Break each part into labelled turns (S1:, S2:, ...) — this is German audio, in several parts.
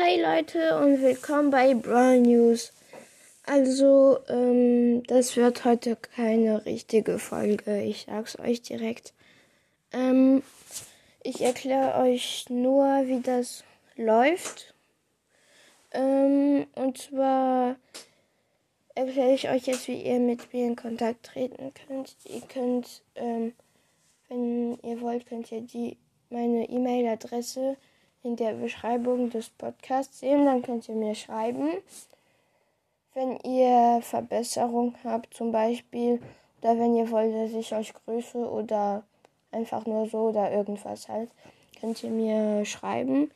S1: Hi Leute und willkommen bei Brawl News. Also, ähm, das wird heute keine richtige Folge. Ich sag's euch direkt. Ähm, ich erkläre euch nur, wie das läuft. Ähm, und zwar erkläre ich euch jetzt, wie ihr mit mir in Kontakt treten könnt. Ihr könnt, ähm, wenn ihr wollt, könnt ihr die meine E-Mail-Adresse in der Beschreibung des Podcasts sehen. Dann könnt ihr mir schreiben. Wenn ihr Verbesserung habt, zum Beispiel, oder wenn ihr wollt, dass ich euch grüße oder einfach nur so oder irgendwas halt, könnt ihr mir schreiben.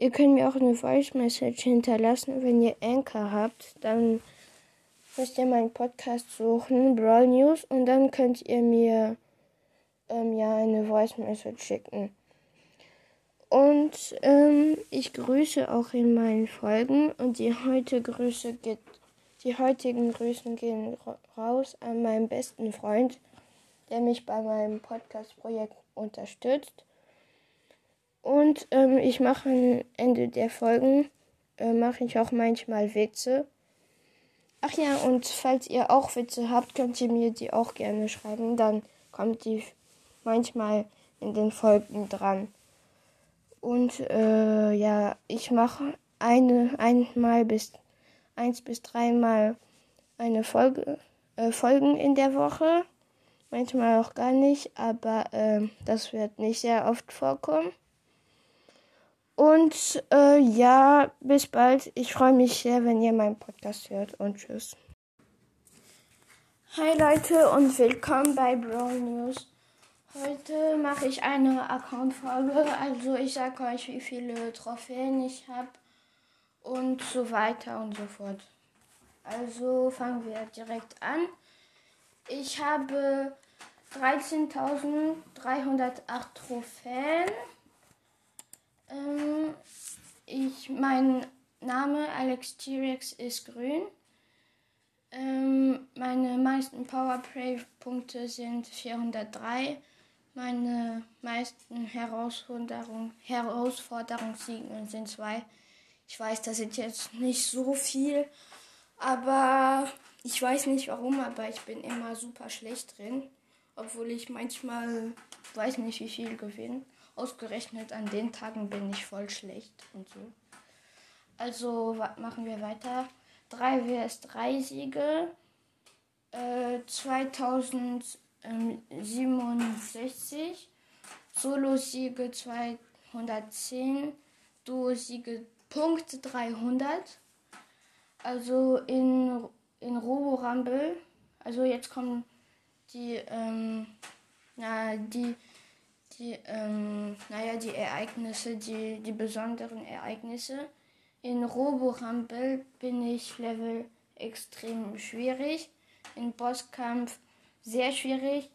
S1: Ihr könnt mir auch eine Voice Message hinterlassen, wenn ihr Anchor habt. Dann müsst ihr meinen Podcast suchen, Brawl News, und dann könnt ihr mir ähm, ja eine Voice Message schicken. Und ähm, ich grüße auch in meinen Folgen und die heute Grüße geht, die heutigen Grüßen gehen raus an meinen besten Freund, der mich bei meinem Podcast-Projekt unterstützt. Und ähm, ich mache am Ende der Folgen äh, mache ich auch manchmal Witze. Ach ja, und falls ihr auch Witze habt, könnt ihr mir die auch gerne schreiben. Dann kommt die manchmal in den Folgen dran. Und äh, ja, ich mache eine einmal bis eins bis dreimal eine Folge äh, Folgen in der Woche. Manchmal auch gar nicht, aber äh, das wird nicht sehr oft vorkommen. Und äh, ja, bis bald. Ich freue mich sehr, wenn ihr meinen Podcast hört und tschüss. Hi Leute und willkommen bei Brawl News. Heute mache ich eine Account-Folge. Also ich sage euch, wie viele Trophäen ich habe und so weiter und so fort. Also fangen wir direkt an. Ich habe 13.308 Trophäen. Ähm, ich, mein Name Alex T-Rex ist grün. Ähm, meine meisten Powerplay-Punkte sind 403. Meine meisten Herausforderungen, Herausforderungssiegen sind zwei. Ich weiß, das sind jetzt nicht so viel, aber ich weiß nicht warum, aber ich bin immer super schlecht drin. Obwohl ich manchmal weiß nicht, wie viel gewinne. Ausgerechnet an den Tagen bin ich voll schlecht und so. Also machen wir weiter. 3 WS 3 Siege. Äh, 2000 67, Solo-Siege 210, Duo-Siege Punkt 300. Also in, in Robo Rumble, also jetzt kommen die, ähm, na, die, die, ähm, naja, die Ereignisse, die, die besonderen Ereignisse. In Robo Rumble bin ich Level extrem schwierig. In Bosskampf sehr schwierig.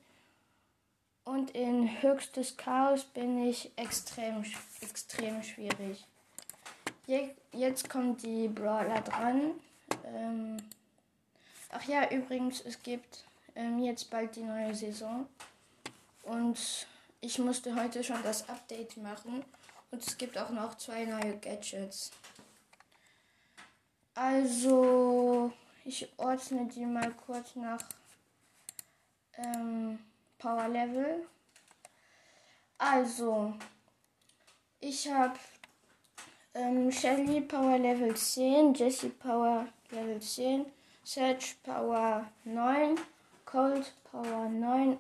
S1: Und in höchstes Chaos bin ich extrem, extrem schwierig. Jetzt kommt die Brawler dran. Ähm Ach ja, übrigens, es gibt ähm, jetzt bald die neue Saison. Und ich musste heute schon das Update machen. Und es gibt auch noch zwei neue Gadgets. Also, ich ordne die mal kurz nach ähm, Power Level. Also, ich habe ähm, Shelly Power Level 10, Jessie Power Level 10, Sedge Power 9, Cold Power 9,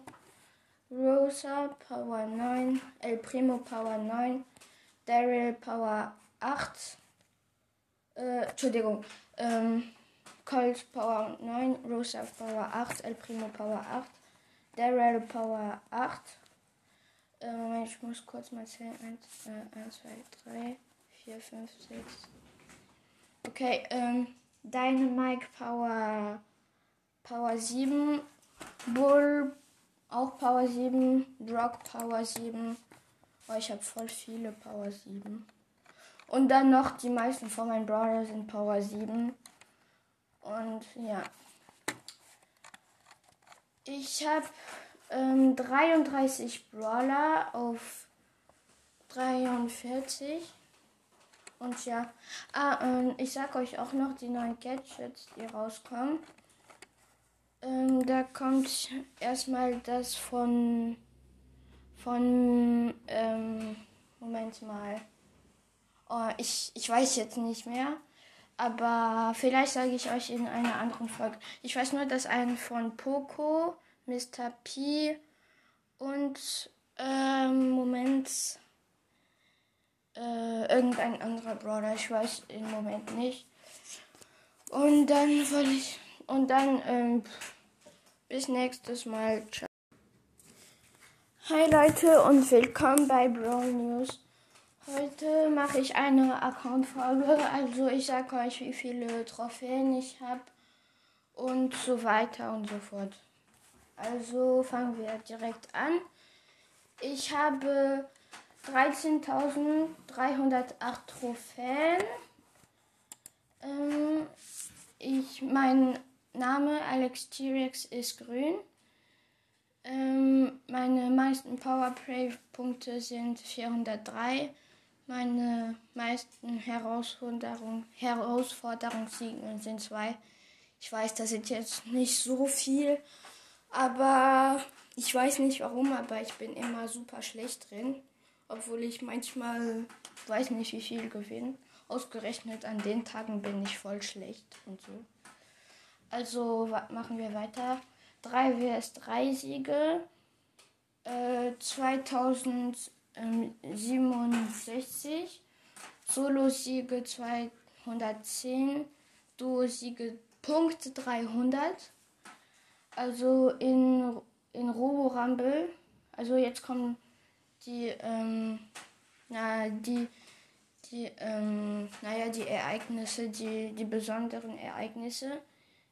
S1: Rosa Power 9, El Primo Power 9, Daryl Power 8, äh, Entschuldigung, ähm, Cold Power 9, Rosa Power 8, El Primo Power 8, Daryl Power 8. Äh, Moment, ich muss kurz mal zählen. 1, äh, 1 2, 3, 4, 5, 6. Okay, ähm, Dynamite Power, Power 7. Bull auch Power 7. Brock Power 7. Oh, ich habe voll viele Power 7. Und dann noch die meisten von meinen Brawler sind Power 7. Und ja. Ich habe ähm, 33 Brawler auf 43. Und ja, ah, ähm, ich sag euch auch noch die neuen Gadgets, die rauskommen. Ähm, da kommt erstmal das von von ähm, Moment mal. Oh, ich, ich weiß jetzt nicht mehr. Aber vielleicht sage ich euch in einer anderen Folge. Ich weiß nur, dass ein von Poco, Mr. P und ähm, Moment äh, irgendein anderer Brother. Ich weiß im Moment nicht. Und dann wollte ich und dann ähm, bis nächstes Mal. Ciao. Hi Leute und willkommen bei Brawl News. Heute mache ich eine Account-Folge, also ich sage euch, wie viele Trophäen ich habe und so weiter und so fort. Also fangen wir direkt an. Ich habe 13.308 Trophäen. Ähm, ich, mein Name Alex T-Rex ist grün. Ähm, meine meisten Powerplay-Punkte sind 403. Meine meisten Herausforderung, Herausforderungssiegen sind zwei. Ich weiß, das sind jetzt nicht so viel, aber ich weiß nicht warum, aber ich bin immer super schlecht drin. Obwohl ich manchmal weiß nicht, wie viel gewinne. Ausgerechnet an den Tagen bin ich voll schlecht und so. Also machen wir weiter. 3 WS 3 Siege, äh, 2067, Solo-Siege 210, Duo-Siege Punkt 300. Also in, in Robo Rumble, also jetzt kommen die, ähm, na, die, die, ähm, naja, die Ereignisse, die, die besonderen Ereignisse.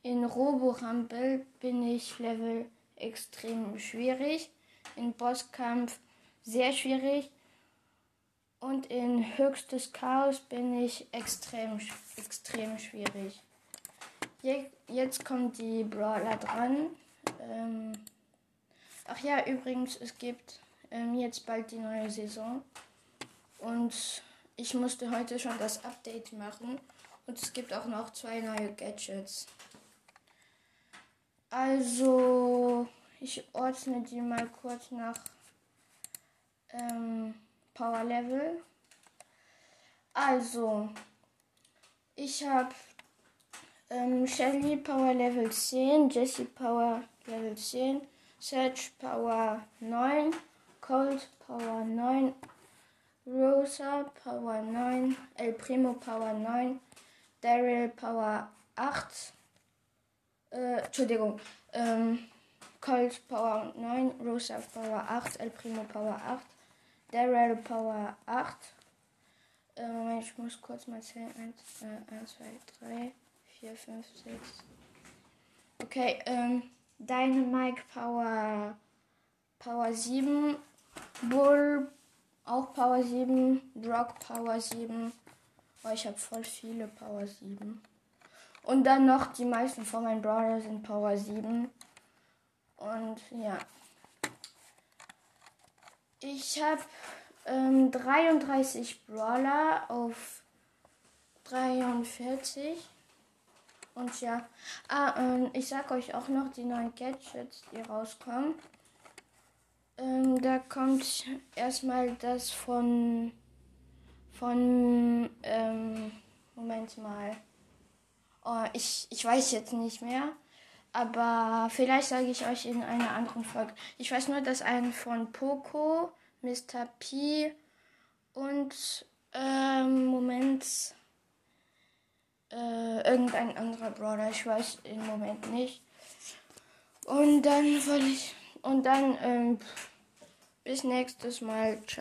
S1: In Robo-Rumble bin ich Level extrem schwierig, in Bosskampf sehr schwierig und in höchstes Chaos bin ich extrem, extrem schwierig. Jetzt kommt die Brawler dran. Ähm ach ja, übrigens, es gibt ähm, jetzt bald die neue Saison und ich musste heute schon das Update machen und es gibt auch noch zwei neue Gadgets. Also, ich ordne die mal kurz nach ähm, Power Level. Also, ich habe ähm, Shelly Power Level 10, Jessie Power Level 10, Sedge Power 9, Cold Power 9, Rosa Power 9, El Primo Power 9, Daryl Power 8, äh, Entschuldigung, ähm, Colt Power 9, Rosa Power 8, El Primo Power 8, Daryl Power 8. Äh, Moment, ich muss kurz mal zählen. 1, äh, 1 2, 3, 4, 5, 6. Okay, ähm, Dynamite Power, Power 7, Bull auch Power 7, Rock Power 7. Oh, ich habe voll viele Power 7. Und dann noch die meisten von meinen Brawler sind Power 7. Und ja. Ich habe ähm, 33 Brawler auf 43. Und ja. Ah, ähm, ich sag euch auch noch die neuen Gadgets, die rauskommen. Ähm, da kommt erstmal das von. von. Ähm, Moment mal. Oh, ich, ich weiß jetzt nicht mehr. Aber vielleicht sage ich euch in einer anderen Folge. Ich weiß nur, dass ein von Poco, Mr. P und ähm, Moment äh, irgendein anderer Brother. Ich weiß im Moment nicht. Und dann wollte ich und dann ähm, bis nächstes Mal. Ciao.